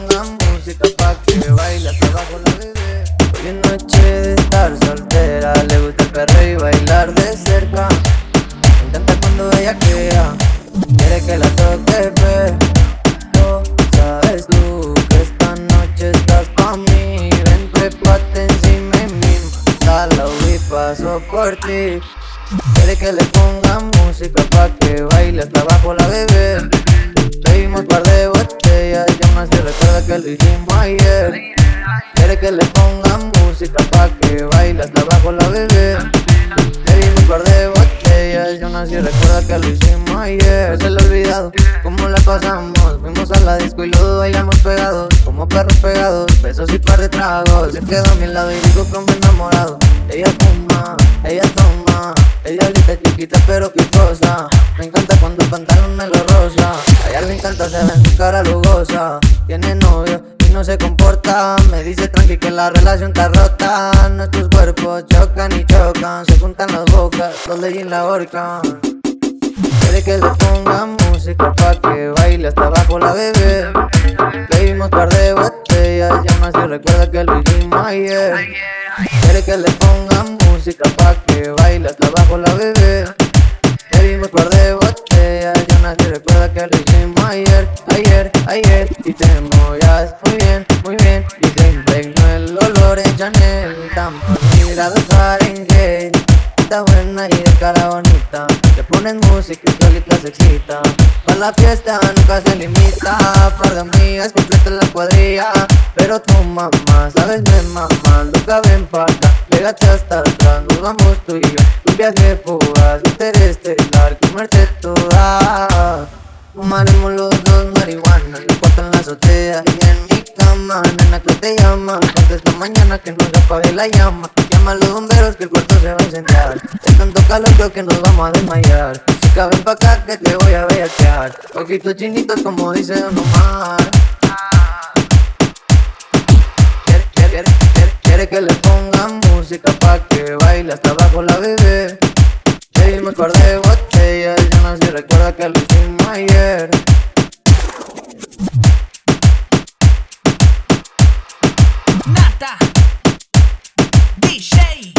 pongan música pa' que baile hasta abajo la bebé. Hoy es noche de estar soltera, le gusta el perreo y bailar de cerca. Me encanta cuando ella quiera, quiere que la toque, pero sabes tú que esta noche estás pa' mí. Ven, prepárate encima y la y paso por ti. Quiere que le pongan música pa' que baile hasta abajo la bebé. Lo hicimos ayer. Quiere que le ponga música pa' que baile hasta abajo la bebé. Bebimos par de botellas, yo nací recuerda que lo hicimos ayer. Se lo he olvidado, cómo la pasamos. Fuimos a la disco y luego bailamos pegados, como perros pegados. Besos y par de tragos. Se quedó a mi lado y digo que enamorado. Ella fuma, ella toma. Ella grita chiquita pero qué cosa Me Le encanta, se ve en su cara lugosa. Tiene novio y no se comporta. Me dice tranqui que la relación está rota. Nuestros cuerpos chocan y chocan Se juntan las bocas, los y la horca. Quiere que le ponga música pa' que baile hasta abajo la bebé. Bebimos par de botellas, ya más se recuerda que lo hicimos ayer. Quiere que le ponga música pa' que baile hasta abajo la bebé. Y te mollas muy bien, muy bien. Y te impregnó el olor en Chanel. Tan mira de Fahrenheit. Está buena y de cara bonita. Le ponen música y solita se excita. Para la fiesta nunca se limita. Par de amigas completa la cuadrilla. Pero tu mamá, sabes, me mamá. Nunca ven para acá. Pégate hasta atrás, nos vamos tú y yo. Un viaje fugaz, interestelar, comerte toda. Fumaremos los dos marihuana, no importa en la azotea y en mi cama. Nena, que te llama, esta mañana que no se apague la llama. Llama a los bomberos que el cuarto se va a incendiar. Es tanto calor creo que nos vamos a desmayar. Chica, ven pa' acá que te voy a bellaquear. Ojitos chinitos como dice Don Omar. Quiere que le ponga música pa' que baile hasta abajo la bebé. Bebimos par de botellas, ya no se recuerda que lo hicimos ayer. Nata DJ